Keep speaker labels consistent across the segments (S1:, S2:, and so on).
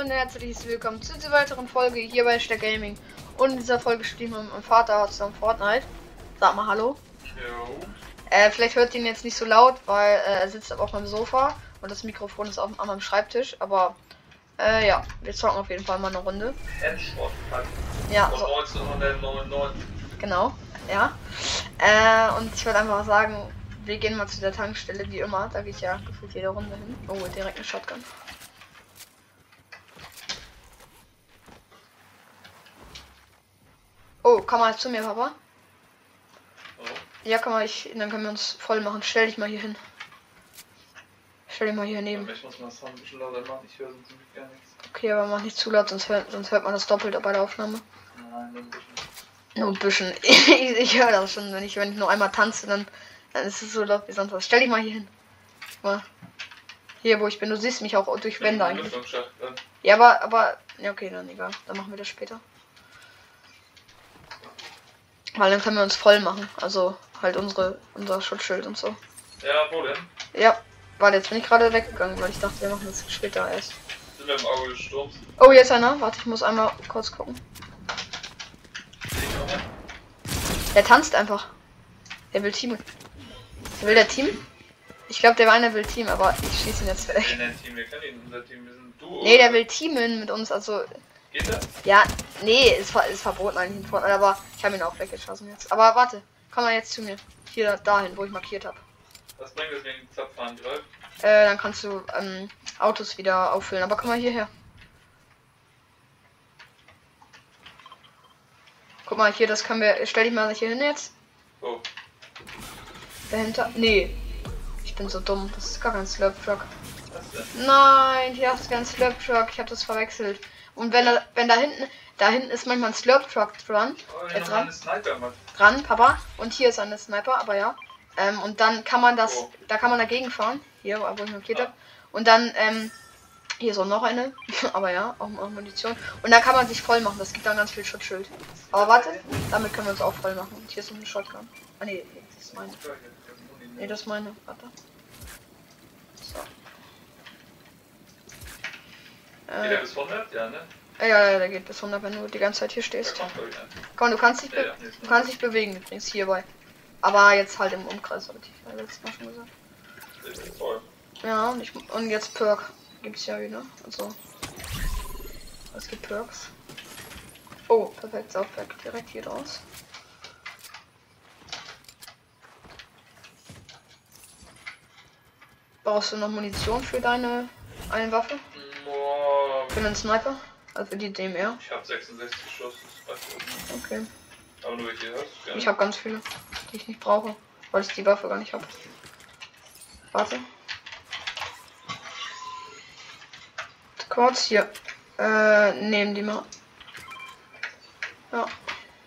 S1: und herzliches Willkommen zu dieser weiteren Folge hier bei Stack Gaming. Und in dieser Folge spielen wir mit meinem Vater zusammen Fortnite. Sag mal Hallo.
S2: Jo.
S1: Äh, vielleicht hört ihr ihn jetzt nicht so laut, weil äh, er sitzt aber auf meinem Sofa und das Mikrofon ist auf, an meinem Schreibtisch. Aber äh, ja, wir zocken auf jeden Fall mal eine Runde.
S2: Headshot
S1: Ja, so,
S2: 1999.
S1: genau. Ja. Äh, und ich würde einfach sagen, wir gehen mal zu der Tankstelle, wie immer. Da gehe ich ja gefühlt jede Runde hin. Oh, direkt eine Shotgun. Oh, komm mal zu mir, Papa.
S2: Oh.
S1: Ja, komm mal, ich, dann können wir uns voll machen. Stell dich mal hier hin. Stell dich mal hier neben.
S2: Ich muss mal das Sound ein bisschen lauter machen, ich höre sonst nämlich gar nichts.
S1: Okay, aber mach nicht zu laut, sonst hört, sonst hört man das doppelt bei der Aufnahme.
S2: Nein, nur ein bisschen.
S1: Nur ein bisschen. ich ich höre das schon, wenn ich, wenn ich nur einmal tanze, dann, dann ist es so laut wie sonst was. Stell dich mal hier hin. Mal. Hier, wo ich bin. Du siehst mich auch durch Wände eigentlich. Ja, aber, aber, ja, okay, dann egal. Dann machen wir das später. Weil dann können wir uns voll machen. Also halt unsere, unser Schutzschild und so.
S2: Ja, wo denn?
S1: Ja, warte, jetzt bin ich gerade weggegangen, weil ich dachte, wir machen das später erst.
S2: Sind wir im Auge Sturms?
S1: Oh, jetzt einer. Warte, ich muss einmal kurz gucken. Der tanzt einfach. Der will Team. Will der Team? Ich glaube, der eine will Team, aber ich schieße ihn jetzt weg.
S2: Nee, nee, Team, wir kennen ihn, unser Team, wir sind.
S1: Nee, der will teamen mit uns, also
S2: Geht das?
S1: Ja, nee, ist, ist verboten eigentlich in Fortnite, aber ich habe ihn auch weggeschossen jetzt. Aber warte, komm mal jetzt zu mir. Hier dahin, wo ich markiert habe.
S2: Was bringt das wegen Zapfhahn greift?
S1: Äh, dann kannst du ähm, Autos wieder auffüllen. Aber komm mal hierher. Guck mal hier, das können wir. Stell dich mal hier hin jetzt.
S2: Oh,
S1: Dahinter. Nee. Ich bin so dumm. Das ist gar kein Slurp Truck. Nein, hier hast du keinen Slurp Truck. Ich habe das verwechselt. Und wenn da, wenn da hinten, da hinten ist manchmal ein Slurp Truck dran.
S2: Oh,
S1: Äh, dran? dran, Papa. Und hier ist eine Sniper, aber ja. Ähm, und dann kann man das,
S2: Oh.
S1: da kann man dagegen fahren. Hier, wo ich markiert habe. Und dann, ähm, hier ist auch noch eine. aber ja, auch, auch Munition. Und dann kann man sich voll machen. Das gibt dann ganz viel Schutzschild. Aber warte, damit können wir uns auch voll machen. Und hier ist noch eine Shotgun. Ah, nee, das ist meine. Nee, das ist meine. Warte. So. Äh,
S2: bis 100? Ja, ne?
S1: Ja, ja, der geht bis 100, wenn du die ganze Zeit hier stehst. Komm, du kannst dich, du kannst dich bewegen übrigens hierbei. Aber jetzt halt im Umkreis, hatte ich ja letztes Mal schon gesagt. Ja, und, ich, und jetzt Perk gibt's ja wieder. Also. Es gibt Perks. Oh, perfekt, Saufwerk direkt hier draus. Brauchst du noch Munition für deine eine Waffe?
S2: Boah,
S1: Für einen Sniper? Also für die DMR?
S2: ich hab 66 Schuss.
S1: Okay.
S2: Aber nur welche hast du?
S1: Ich habe ganz viele, die ich nicht brauche, weil ich die Waffe gar nicht habe. Warte. Kurz hier. Äh, nehmen die mal. Ja,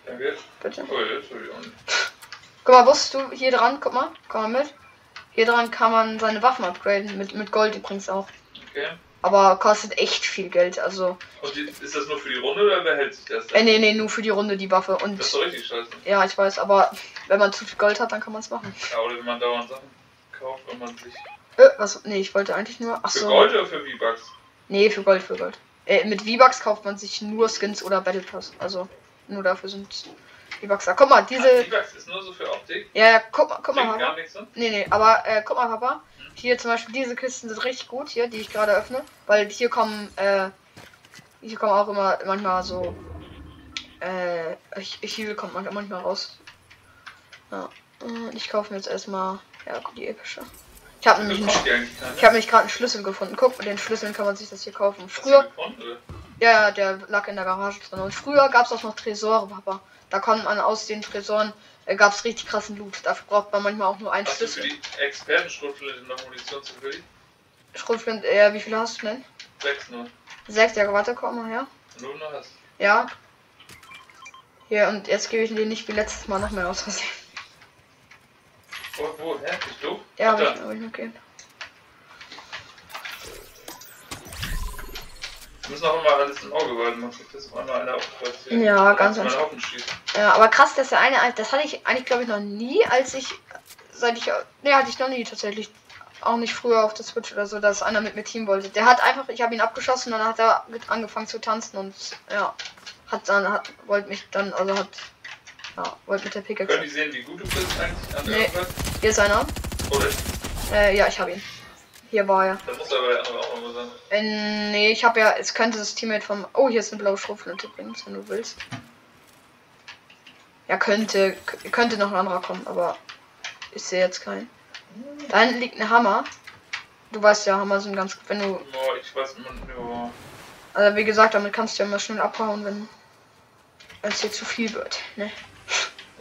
S2: Danke.
S1: bitte.
S2: Oh, jetzt hab ich auch nicht.
S1: Guck mal, wusstest du hier dran, guck mal, komm mal mit. Hier dran kann man seine Waffen upgraden, mit, mit Gold übrigens auch.
S2: Okay.
S1: Aber kostet echt viel Geld, also.
S2: Und die, ist das nur für die Runde oder wer hält sich das
S1: Äh,
S2: denn?
S1: nee, nee, nur für die Runde die Waffe.
S2: Das ist
S1: Und
S2: doch richtig scheiße.
S1: ja, ich weiß, aber wenn man zu viel Gold hat, dann kann man es machen.
S2: Ja, oder wenn man dauernd Sachen kauft, wenn man sich.
S1: Äh, was? Nee, ich wollte eigentlich nur. Ach
S2: Für
S1: so.
S2: Gold oder für V-Bucks?
S1: Nee, für Gold, für Gold. Äh, mit V-Bucks kauft man sich nur Skins oder Battle Pass. Also, nur dafür sind V-Bucks da. Guck mal, diese.
S2: V-Bucks ist nur so für Optik.
S1: Ja, ja, guck mal, guck mal,
S2: Bringt gar
S1: Papa.
S2: nichts, ne?
S1: Nee, nee, aber äh, guck mal, Papa. Hier zum Beispiel diese Kisten sind richtig gut hier, die ich gerade öffne. Weil hier kommen, äh, hier kommen auch immer manchmal so. Äh, hier kommt man manchmal raus. Ja. Und ich kaufe mir jetzt erstmal, ja, die epische. Ich habe nämlich, einen, ich habe nämlich gerade einen Schlüssel gefunden. Guck, mit den Schlüsseln kann man sich das hier kaufen. Früher, ja, der lag in der Garage drin. Und früher gab es auch noch Tresore, Papa. Da konnte man aus den Tresoren, gab es richtig krassen Loot. Dafür braucht man manchmal auch nur einen
S2: Hast du für die Experten-Schrotflinte noch Munition zu kriegen?
S1: Schrotflint, äh, wie viele hast du denn?
S2: Sechs nur.
S1: Sechs, ja, warte, komm mal her.
S2: Du noch hast.
S1: Ja. Hier, und jetzt gebe ich dir nicht wie letztes Mal noch mehr aus Versehen.
S2: Wo, wo, hä? Bist du?
S1: Ja, hab ich, hab ich okay.
S2: Müssen auch immer alles im Auge behalten, man kriegt das auf einmal einer aufgepasst.
S1: Ja, ganz
S2: schießt.
S1: Ja, aber krass, dass der eine, das hatte ich eigentlich, glaube ich, noch nie, als ich, seit ich, ne, hatte ich noch nie tatsächlich, auch nicht früher auf der Switch oder so, dass einer mit mir Team wollte. Der hat einfach, ich habe ihn abgeschossen, dann hat er angefangen zu tanzen und ja, hat dann, hat, wollte mich dann, also hat, ja, wollte mit der
S2: Können
S1: Pickaxe.
S2: die sehen, wie gut du bist eigentlich an der
S1: Nee. Hier ist einer.
S2: Oder?
S1: Äh, ja, ich habe ihn. Hier war er.
S2: Da muss aber der andere auch nochmal sein.
S1: Äh, nee, ich habe ja, es könnte das Teammate vom. Oh, hier ist eine blaue Schrotflinte übrigens, wenn du willst. Ja, könnte, könnte noch ein anderer kommen, aber ich sehe jetzt keinen. Da hinten liegt ein Hammer. Du weißt ja, Hammer sind ganz gut, wenn du.
S2: Oh, ich weiß, ja.
S1: Also wie gesagt, damit kannst du ja mal schnell abhauen, wenn es dir zu viel wird. Ne?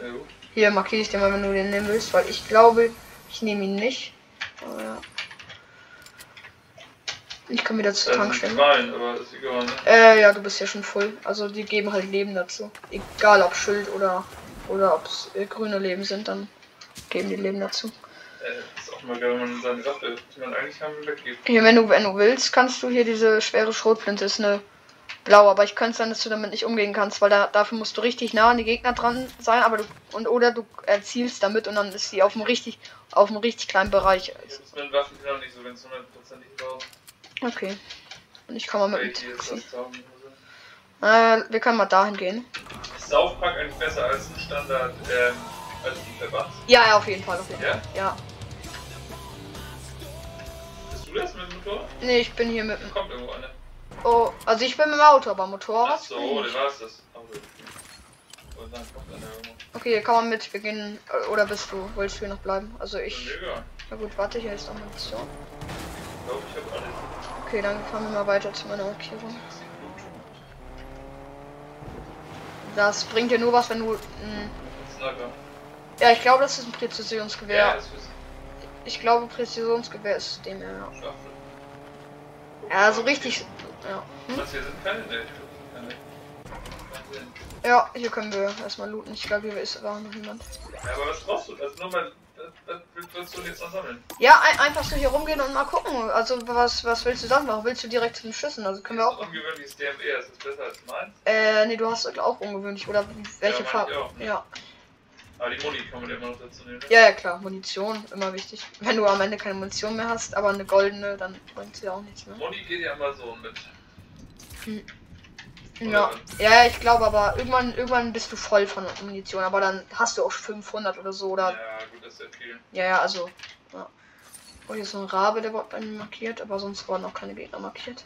S2: ja.
S1: Hier markiere ich dir mal, wenn du den nehmen willst, weil ich glaube, ich nehme ihn nicht. Aber ja. Ich komme wieder zur
S2: Das ist
S1: Tankstelle.
S2: klein, aber ist egal, ne?
S1: Äh, ja, du bist ja schon voll. Also die geben halt Leben dazu. Egal ob Schild oder oder ob es äh, grüne Leben sind, dann geben die Leben dazu.
S2: Äh, ist auch mal geil, wenn man seine Waffe, die man eigentlich haben weggibt.
S1: Hier, wenn du wenn du willst, kannst du hier diese schwere Schrotflinte ist eine blaue, aber ich könnte sein, dass du damit nicht umgehen kannst, weil da, dafür musst du richtig nah an die Gegner dran sein, aber du und oder du erzielst damit und dann ist sie auf einem richtig auf einem richtig kleinen Bereich.
S2: Das ist mit Waffen noch nicht so, wenn es hundertprozentig war.
S1: Okay. Und ich komme mal mit.
S2: hier das Tauben.
S1: Äh, wir können mal dahin gehen.
S2: Ist Saufpack eigentlich besser als ein Standard, ähm, als ein Verband?
S1: Ja, ja, auf jeden Fall, auf jeden
S2: Ja?
S1: Fall. Ja.
S2: Bist du das mit dem Motor?
S1: Nee, ich bin hier mit dem
S2: Kommt irgendwo eine.
S1: Oh, also ich bin mit dem Auto, aber Motorrad.
S2: Ach so, dann war es das. Auto. Und dann kommt einer irgendwo.
S1: Okay, komm mal mit, wir gehen. äh, Oder bist du? Willst du hier noch bleiben? Also ich.
S2: Egal.
S1: Na gut, warte, hier ist noch Munition.
S2: Ich glaube, ich habe alles.
S1: Okay, dann fahren wir mal weiter zu meiner Markierung.
S2: Das
S1: bringt dir nur was, wenn du.
S2: Sniper.
S1: ja, ich glaube, das ist ein Präzisionsgewehr.
S2: Ja,
S1: Ich glaube, Präzisionsgewehr ist dem ja. Ja, so richtig. Ja. Hm? Ja, hier können wir erstmal looten. Ich glaube, hier ist war noch niemand.
S2: Ja, aber was brauchst du? Also nur mal. Willst du jetzt noch sammeln?
S1: Ja, ein, einfach so hier rumgehen und mal gucken. Also, was, was willst du dann machen? Willst du direkt zu den Schüssen? Also, können wir auch.
S2: ist ungewöhnliches DMR, ist das besser als meins?
S1: Äh, nee, du hast auch ungewöhnlich. Oder welche
S2: meine
S1: Farbe?
S2: auch.
S1: Ja.
S2: Aber die Muni kann man ja immer noch dazu nehmen. ne?
S1: Ja, ja, klar, Munition, immer wichtig. Wenn du am Ende keine Munition mehr hast, aber eine goldene, dann bringt sie auch nichts mehr.
S2: Muni geht ja immer so mit.
S1: Ja, ja, ich glaube aber, irgendwann, irgendwann bist du voll von Munition, aber dann hast du auch 500 oder so, oder?
S2: Ja, gut, das ist ja viel.
S1: Ja, ja, also, ja. Oh, hier ist so ein Rabe, der bei mir markiert, aber sonst wurden auch keine Gegner markiert.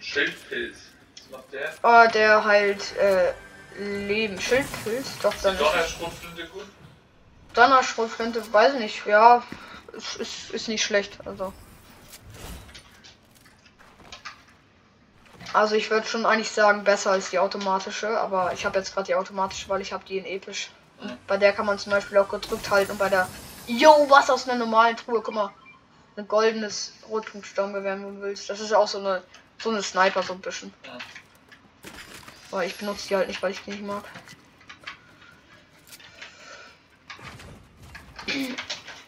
S2: Schildpilz. Was macht der?
S1: Oh, der heilt, äh, Leben. Schildpilz? Doch, dann
S2: Donnerschrotflinte gut?
S1: Donnerschrotflinte, weiß ich nicht, ja, ist, ist, ist nicht schlecht, also. Also ich würde schon eigentlich sagen, besser als die automatische, aber ich habe jetzt gerade die automatische, weil ich habe die in episch. Und bei der kann man zum Beispiel auch gedrückt halten und bei der Yo, was aus einer normalen Truhe, guck mal. Ein goldenes Rotpunktstaumgewehr, wenn du willst. Das ist auch so eine so eine Sniper so ein bisschen. Aber ich benutze die halt nicht, weil ich die nicht mag.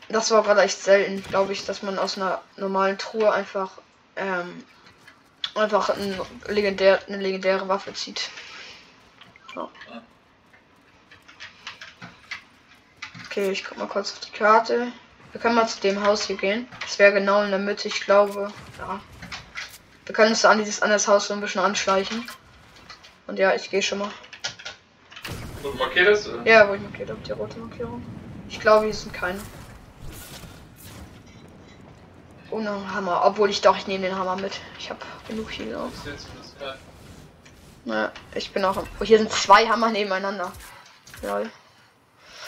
S1: Das war gerade echt selten, glaube ich, dass man aus einer normalen Truhe einfach ähm, einfach ein legendär, eine legendäre Waffe zieht. Ja. Okay, ich guck mal kurz auf die Karte. Wir können mal zu dem Haus hier gehen. Das wäre genau in der Mitte, ich glaube. Ja. Wir können uns an dieses an das Haus so ein bisschen anschleichen. Und ja, ich gehe schon mal.
S2: Wo du markierst? oder?
S1: Ja, wo ich markiert habe, die rote Markierung. Ich glaube, hier sind keine. Oh, ein Hammer. Obwohl ich doch, ich nehme den Hammer mit. Ich habe genug hier. Ja, ich bin auch. Oh, hier sind zwei Hammer nebeneinander. Lol.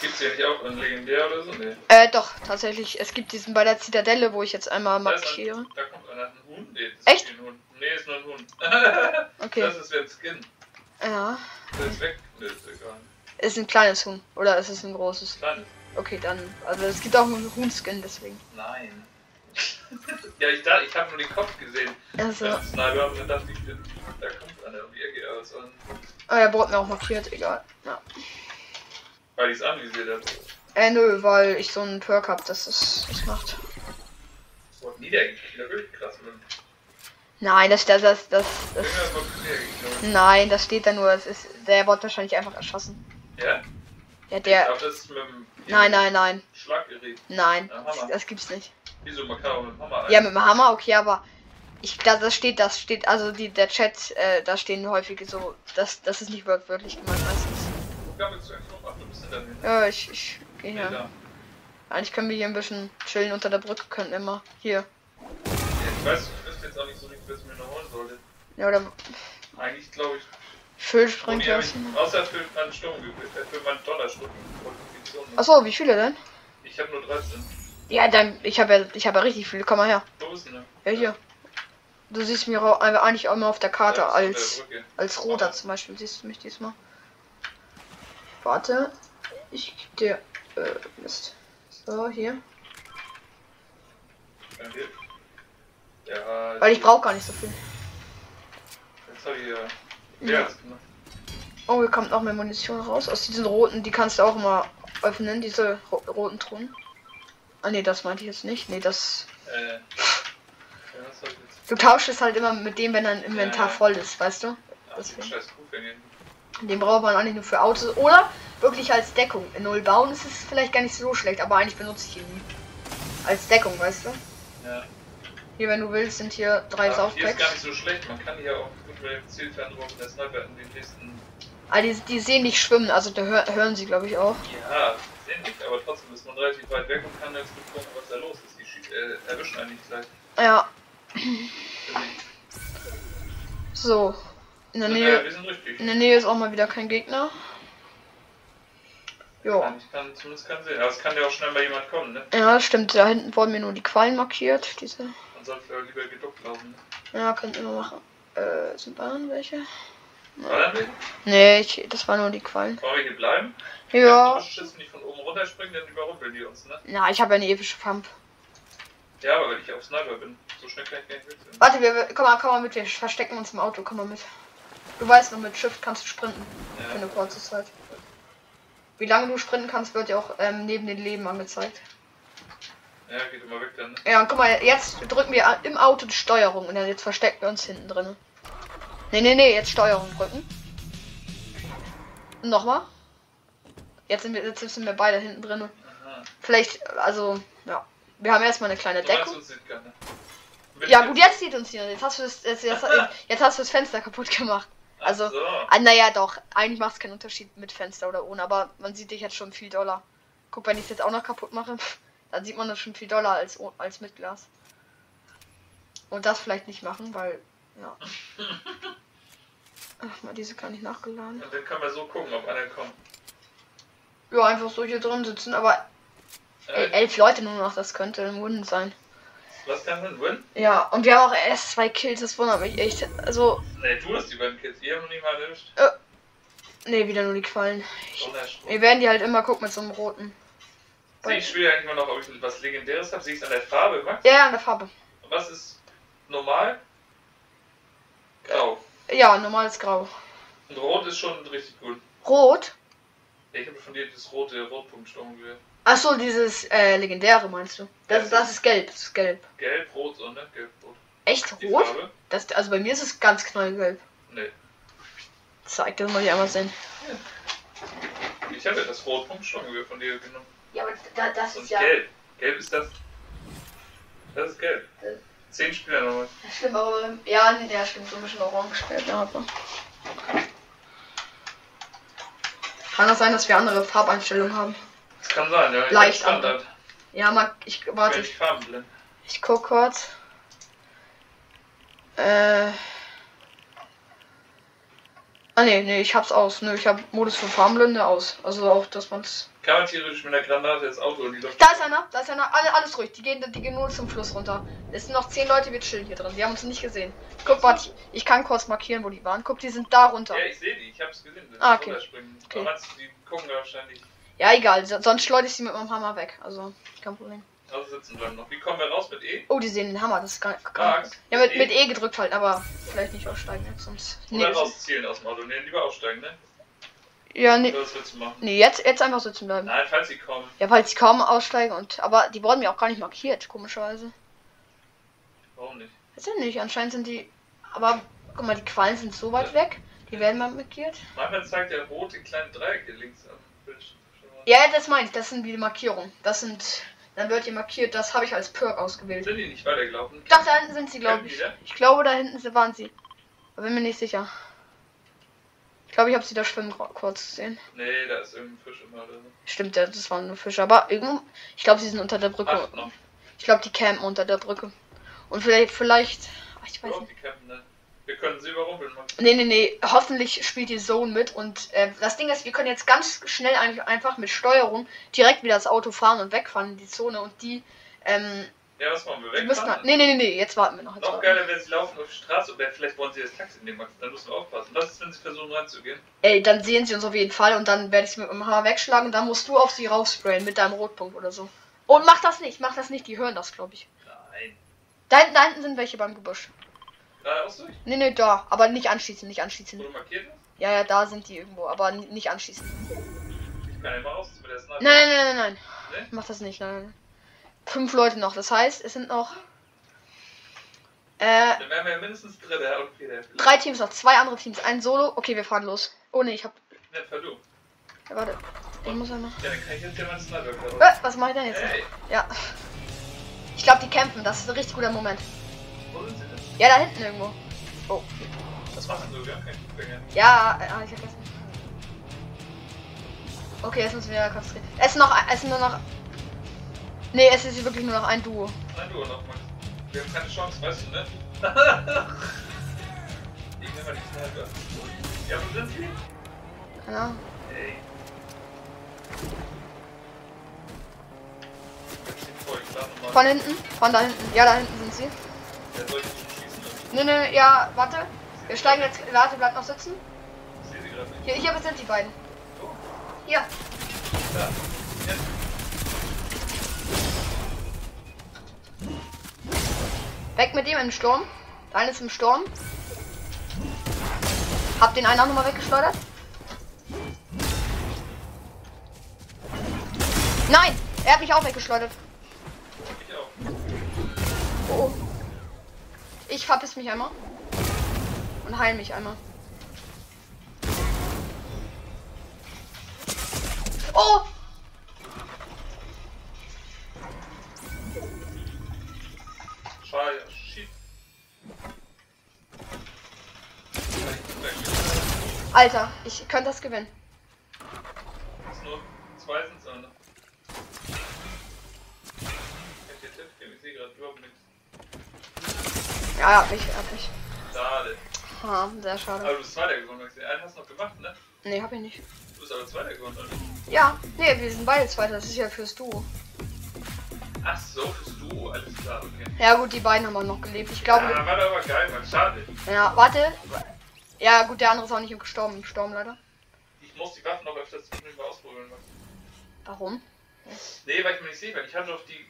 S2: Gibt's hier nicht auch einen legendär oder so? Nee.
S1: Äh, doch, tatsächlich. Es gibt diesen bei der Zitadelle, wo ich jetzt einmal markiere.
S2: ein, da kommt einer, ein Huhn? Nee, das ist
S1: Echt?
S2: kein Hund. Nee, ist nur ein Hund.
S1: Okay.
S2: Das ist ein Skin.
S1: Ja.
S2: Der ist weg. Nee, ist egal.
S1: Ist ein kleines Huhn. Oder ist es ein großes?
S2: Kleines.
S1: Okay, dann. Also es gibt auch einen Huhnskin, deswegen.
S2: Nein. ja, ich, da, ich habe nur den Kopf gesehen.
S1: Also.
S2: Ja. Sniper und dann dachte ich, da kommt einer um die Ecke aus. Und
S1: Oh, er wurde mir auch markiert, egal. Ja.
S2: weil ich es anvisiert habe.
S1: Äh, nö, weil ich so einen Perk hab, dass es das macht.
S2: Das niedergekriegt, da wirklich krass. Und
S1: Nein, das, das, das, das, das
S2: niedergekriegt.
S1: Nein, das steht da nur. Es ist, der wurde wahrscheinlich einfach erschossen.
S2: Ja?
S1: Ja,
S2: Ich
S1: der.
S2: glaube, das mit dem
S1: Nein, nein, nein.
S2: Schlaggerät.
S1: Nein.
S2: Ja,
S1: Das, das gibt's nicht.
S2: Wieso, man kann auch mit dem Hammer
S1: Ja, mit dem Hammer, okay, aber. Ich, da, das steht, das steht, also die, der Chat, äh, da stehen häufig so, das, das ist nicht wörtlich gemeint meistens.
S2: Wo gammelst du eigentlich rum? Ach, du bist mir.
S1: Ja, ich, ich hier.
S2: da.
S1: Eigentlich können wir hier ein bisschen chillen unter der Brücke, können immer. Hier.
S2: Ja, ich weiß, ich wüsste jetzt auch nicht so richtig, was ich mir noch holen sollte.
S1: Ja, oder
S2: Eigentlich glaube ich,
S1: Füll
S2: Uni
S1: springt
S2: hab
S1: das.
S2: ich, außer für meinen Sturm, äh, für meinen Donnersturm.
S1: Achso, wie viele denn?
S2: Ich habe nur 13.
S1: Ja, dann, ich habe ja, ich habe ja richtig viele. Komm mal her.
S2: Denn der?
S1: Ja, hier. Du siehst einfach eigentlich auch immer auf der Karte
S2: Ja,
S1: als,
S2: der
S1: als roter zum Beispiel. Siehst du mich diesmal? Warte. Ich geb dir. Äh, Mist. So, hier.
S2: Ja,
S1: Weil ich brauche gar nicht so viel.
S2: Jetzt habe ich ja.
S1: Ja. Oh, hier kommt noch mehr Munition raus. Aus diesen roten, die kannst du auch immer öffnen, diese ro roten Truhen. Ah ne, das meinte ich jetzt nicht. Nee, das.
S2: Äh. Ja?
S1: Du tauschst es halt immer mit dem, wenn dein Inventar
S2: Ja.
S1: voll ist, weißt du?
S2: Den
S1: braucht man eigentlich nur für Autos oder wirklich als Deckung. In Null bauen ist es vielleicht gar nicht so schlecht, aber eigentlich benutze ich ihn nie. Als Deckung, weißt du?
S2: Ja.
S1: Hier, wenn du willst, sind hier drei
S2: Aber hier ist gar nicht so schlecht. Man kann hier auch gut mit dem Zielfernrohr mit der Sniper in den nächsten.
S1: Ah, die, die sehen nicht schwimmen, also da hör, hören sie, glaube ich, auch.
S2: Ja, sehen nicht, aber trotzdem ist man relativ weit weg und kann jetzt gut gucken, was da los ist. Die äh, erwischen einen nicht gleich.
S1: Ja, so. In der Nähe,
S2: äh,
S1: in der Nähe ist auch mal wieder kein Gegner. Jo.
S2: Ich kann zumindest keinen sehen. Aber es kann ja auch schnell mal jemand kommen, ne?
S1: Ja, stimmt. Da hinten wurden mir nur die Quallen markiert. Diese.
S2: Sollte äh, lieber geduckt laufen. Ne?
S1: Ja, könnten wir machen. Äh, sind da dann welche?
S2: War welche?
S1: Nee, ich, das waren nur die Quallen.
S2: Wollen wir hier bleiben?
S1: Ja.
S2: Schiss, wenn die von oben runterspringen, dann überrumpeln die uns, ne?
S1: Na, ich habe ja eine epische Pump.
S2: Ja, aber weil ich auf Sniper bin. So schnell kann ich gar nicht wechseln.
S1: Warte, wir, komm mal, komm mal mit, wir verstecken uns im Auto, komm mal mit. Du weißt noch, mit Shift kannst du sprinten für
S2: Ja.
S1: eine kurze Zeit. Wie lange du sprinten kannst, wird ja auch ähm, neben den Leben angezeigt.
S2: Ja, geht immer weg dann, ne?
S1: Ja, und guck mal, jetzt drücken wir im Auto die Steuerung und dann jetzt verstecken wir uns hinten drin. Nee, nee, nee, jetzt Steuerung drücken. Nochmal. Jetzt sind wir, jetzt sind wir beide hinten drin.
S2: Aha.
S1: Vielleicht, also, ja. Wir haben erstmal eine kleine Deckung.
S2: Wenn
S1: Ja gut, jetzt sieht uns hier. Jetzt hast du das, jetzt, jetzt, jetzt hast du das Fenster kaputt gemacht.
S2: Ach
S1: Also,
S2: so.
S1: ah, naja, doch. Eigentlich macht es keinen Unterschied mit Fenster oder ohne, aber man sieht dich jetzt schon viel doller. Guck, wenn ich es jetzt auch noch kaputt mache, dann sieht man das schon viel doller als, als mit Glas. Und das vielleicht nicht machen, weil, ja. Ach, mal diese kann ich nachgeladen.
S2: Und dann kann man so gucken, ob einer kommt.
S1: Ja, einfach so hier drin sitzen, aber
S2: Äh,
S1: elf Leute nur noch, das könnte ein Win sein.
S2: was kann denn Win?
S1: Ja, und wir haben auch erst zwei Kills, das wundert mich echt. Also,
S2: Ne, du hast die beiden Kids. Ihr habt noch nicht mal erwischt.
S1: nee, wieder nur die Quallen.
S2: Wunderschön.
S1: Wir werden die halt immer gucken mit so einem roten.
S2: Sehe ich später eigentlich mal noch, ob ich was Legendäres habe. Ich es an der Farbe, Max?
S1: Ja, ja, an der Farbe.
S2: Was ist normal? Grau.
S1: Ja, normales Grau.
S2: Und rot ist schon richtig gut.
S1: Rot?
S2: Ja, ich habe von dir das rote Rotpunktsturmgewehr.
S1: Achso, dieses äh, legendäre meinst du? Das, das ist gelb, das ist gelb.
S2: Gelb, rot, so, ne? Gelb, rot.
S1: Echt
S2: Die
S1: rot?
S2: Farbe?
S1: Das, also bei mir ist es ganz knallgelb.
S2: Nee.
S1: Zeig das mal hier einmal sehen.
S2: Ich habe ja das Rotpunktsturmgewehr von dir genommen.
S1: Ja, aber da, das
S2: Und gelb. Gelb ist das. Das ist gelb.
S1: Gelb.
S2: Zehn Spieler nochmal.
S1: Stimmt, aber ja, nee, ja, stimmt, so ein bisschen orange gelb, ja, aber. Kann das sein, dass wir andere Farbeinstellungen haben?
S2: Das kann sein, ja. Ich
S1: Leicht
S2: hab Standard.
S1: Ja, mal, ich warte, ich guck kurz. Äh. Ah nee, nee, ich hab's aus. Nö, ich hab Modus für Farbenblende aus. Also auch, dass man's.
S2: Kann man theoretisch mit einer Granate das Auto in die Luft.
S1: Da ist einer, da ist einer, alle, alles ruhig. Die gehen, die gehen nur zum Fluss runter. Es sind noch zehn Leute, wir chillen hier drin. Die haben uns nicht gesehen. Guck, warte, ich, ich kann kurz markieren, wo die waren. Guck, die sind da runter.
S2: Ja, ich sehe die. Ich hab's gesehen. dass
S1: Ah, okay. Okay.
S2: Aber die gucken wahrscheinlich.
S1: Ja, egal, so- sonst schleudere ich sie mit meinem Hammer weg. Also, kein Problem.
S2: Also sitzen bleiben noch. Wie kommen wir raus mit E?
S1: Oh, die sehen den Hammer, das ist gar, gar
S2: Max,
S1: Ja, mit,
S2: E?
S1: mit E gedrückt halt, aber vielleicht nicht aussteigen jetzt, sonst.
S2: Oder
S1: Nee,
S2: rauszielen aus dem Auto. Nee, lieber aussteigen, ne?
S1: ja, nee.
S2: Du?
S1: Nee, jetzt, jetzt einfach sitzen bleiben.
S2: Nein, falls sie kommen.
S1: Ja, weil sie kaum aussteigen und. Aber die wurden mir auch gar nicht markiert, komischerweise.
S2: Warum nicht?
S1: Weiß ja nicht, anscheinend sind die. Aber guck mal, die Quallen sind so weit weg. Die werden mal markiert.
S2: Manchmal zeigt der rote kleine Dreiecke links am Bildschirm.
S1: Ja, das meine ich. Das sind die Markierungen. Das sind. Dann wird hier markiert, das habe ich als Perk ausgewählt.
S2: Sind die nicht weitergelaufen?
S1: Doch, da hinten sind sie, glaube ich. Ich glaube, da hinten waren sie. Aber bin mir nicht sicher. Ich glaube, ich habe sie da schwimmen kurz gesehen.
S2: Nee, da ist irgendein Fisch immer so.
S1: Stimmt, ja, das waren nur Fische. Aber irgendwo. Ich glaube, sie sind unter der Brücke. Ich glaube, die campen unter der Brücke. Und vielleicht, vielleicht. ach, Ich weiß
S2: Oh,
S1: nicht.
S2: die campen da. Wir können sie überrumpeln.
S1: Nee, nee, nee. Hoffentlich spielt die Zone mit. Und äh, das Ding ist, wir können jetzt ganz schnell eigentlich einfach mit Steuerung direkt wieder das Auto fahren und wegfahren in die Zone. Und die. Ähm,
S2: Ja, was machen wir?
S1: die müssen.
S2: Wegfahren?
S1: Nee, nee, nee, nee. Jetzt warten wir noch. Jetzt
S2: Noch geiler wäre, sie laufen auf die Straße oder vielleicht wollen sie das Taxi nehmen. Dann müssen wir aufpassen. Was ist, wenn sie versuchen reinzugehen?
S1: Ey, dann sehen sie uns auf jeden Fall und dann werde ich sie mit dem Hammer wegschlagen und dann musst du auf sie raussprayen mit deinem Rotpunkt oder so. Und mach das nicht, mach das nicht, die hören das, glaube ich.
S2: Nein.
S1: Da da hinten sind welche beim Gebüsch.
S2: Geradeaus durch?
S1: Nee, nee, da, aber nicht anschießen, nicht anschießen.
S2: Du markiert?
S1: Ja, ja, da sind die irgendwo, aber nicht anschießen.
S2: Ich kann ja raus mit der Sniper.
S1: Nein, nein, nein, nein, nein.
S2: Nee?
S1: Mach das nicht, nein, nein. Fünf Leute noch, das heißt, es sind noch äh,
S2: Dann wären wir ja mindestens Dritter und Vierter.
S1: drei Teams noch, zwei andere Teams, ein Solo. Okay, wir fahren los. Oh nee, ich hab.
S2: Ne, fahr du.
S1: Ja, warte. Ich muss einmal.
S2: Ja, dann kann ich jetzt ja meinen Sniper
S1: Äh, was mache ich denn jetzt?
S2: Ey,
S1: Ja. Ich glaube, die kämpfen, das ist ein richtig guter Moment. Ja, da hinten irgendwo. Oh.
S2: Was machen sie? Wir haben keinen Fußgänger.
S1: Ja, äh, ich vergessen. Okay, jetzt müssen wir konzentrieren. Es sind noch, es sind nur noch. Nee, es ist wirklich nur noch ein Duo.
S2: Nein, du noch, Max. Wir haben keine Chance, weißt du, ne? ich nehme mal die Sniper. Ja, wo sind sie?
S1: Ahnung.
S2: Ey.
S1: Von hinten? Von da hinten. Ja, da hinten sind sie.
S2: Ne?
S1: nee, ja, warte. Wir steigen jetzt. Warte, bleib noch sitzen. Hier, hier sind die beiden. Hier.
S2: Jetzt.
S1: Weg mit dem im Sturm. Der eine ist im Sturm. Hab den einen auch nochmal weggeschleudert. Nein! Er hat mich auch weggeschleudert.
S2: Ich auch.
S1: Oh. Ich verpiss mich einmal. Und heil mich einmal. Oh!
S2: Schade, shit.
S1: Alter, ich könnte das gewinnen.
S2: Ist nur zwei sind es alle. Ich hätte Tipp gegeben, ich sehe gerade überhaupt nichts.
S1: Ja, hat mich, er hat mich.
S2: Schade.
S1: Ha, sehr schade.
S2: Aber du bist Zweiter geworden, Maxi. Einen hast du noch gemacht, ne?
S1: Nee, hab ich nicht.
S2: Du bist aber Zweiter geworden, oder?
S1: Ja, nee, wir sind beide Zweiter. Das ist ja fürs Duo.
S2: Ach so, fürs Duo, alles klar, okay.
S1: Ja, gut, die beiden haben auch noch gelebt. Ich glaube.
S2: Ja, war doch aber geil, Mann. Schade.
S1: Ja, warte. Ja, gut, der andere ist auch nicht gestorben. Gestorben leider.
S2: Ich muss die Waffen noch öfters zwischendurch mal ausprobieren, Max.
S1: Warum?
S2: Nee, weil ich mir nicht sicher bin. Ich hatte doch die.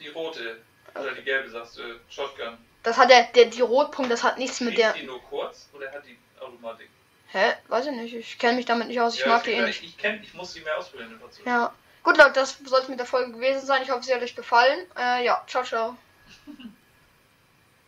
S2: die rote. Oder die gelbe, sagst du, Shotgun.
S1: Das hat der, der die Rotpunkt, das hat nichts mit der.
S2: die nur kurz oder hat die Automatik?
S1: Hä? Weiß ich nicht. Ich kenne mich damit nicht aus. Ich mag die eh
S2: ich,
S1: nicht.
S2: ich kenn, ich muss die mehr ausprobieren dazu.
S1: Ja. Gut, Leute, das soll es mit der Folge gewesen sein. Ich hoffe, sie hat euch gefallen. Äh, ja, ciao, ciao.